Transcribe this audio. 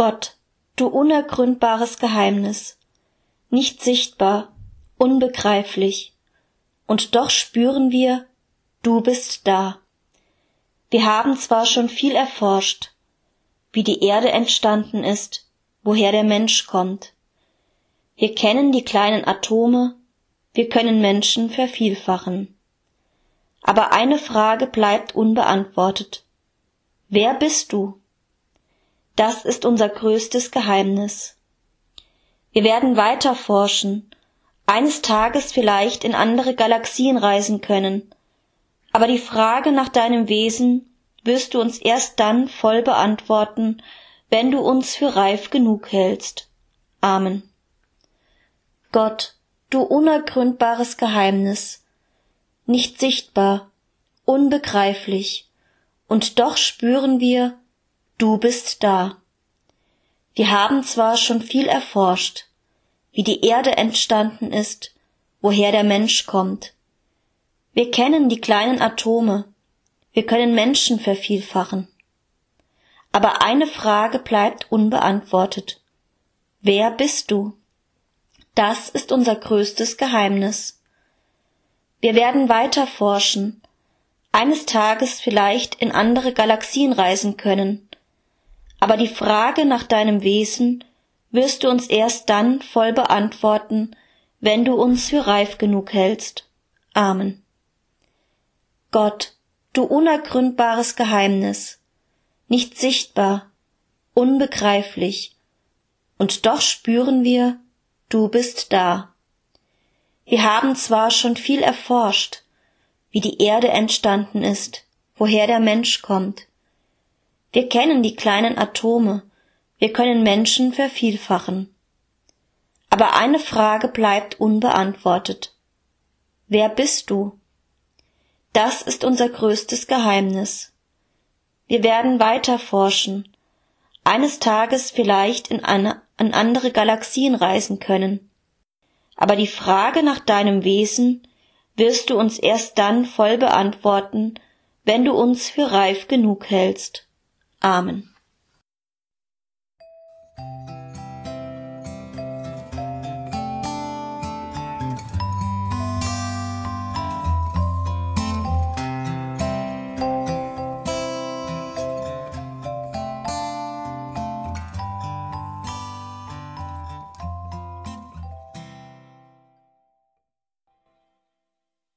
Gott, du unergründbares Geheimnis, nicht sichtbar, unbegreiflich, und doch spüren wir, du bist da. Wir haben zwar schon viel erforscht, wie die Erde entstanden ist, woher der Mensch kommt. Wir kennen die kleinen Atome, wir können Menschen vervielfachen. Aber eine Frage bleibt unbeantwortet. Wer bist du? Das ist unser größtes Geheimnis. Wir werden weiter forschen, eines Tages vielleicht in andere Galaxien reisen können, aber die Frage nach deinem Wesen wirst du uns erst dann voll beantworten, wenn du uns für reif genug hältst. Amen. Gott, du unergründbares Geheimnis, nicht sichtbar, unbegreiflich, und doch spüren wir, du bist da. Wir haben zwar schon viel erforscht, wie die Erde entstanden ist, woher der Mensch kommt. Wir kennen die kleinen Atome, wir können Menschen vervielfachen. Aber eine Frage bleibt unbeantwortet. Wer bist du? Das ist unser größtes Geheimnis. Wir werden weiter forschen, eines Tages vielleicht in andere Galaxien reisen können, aber die Frage nach deinem Wesen wirst du uns erst dann voll beantworten, wenn du uns für reif genug hältst. Amen. Gott, du unergründbares Geheimnis, nicht sichtbar, unbegreiflich, und doch spüren wir, du bist da. Wir haben zwar schon viel erforscht, wie die Erde entstanden ist, woher der Mensch kommt, wir kennen die kleinen Atome, wir können Menschen vervielfachen. Aber eine Frage bleibt unbeantwortet. Wer bist du? Das ist unser größtes Geheimnis. Wir werden weiter forschen, eines Tages vielleicht in, eine, in andere Galaxien reisen können. Aber die Frage nach deinem Wesen wirst du uns erst dann voll beantworten, wenn du uns für reif genug hältst. Amen.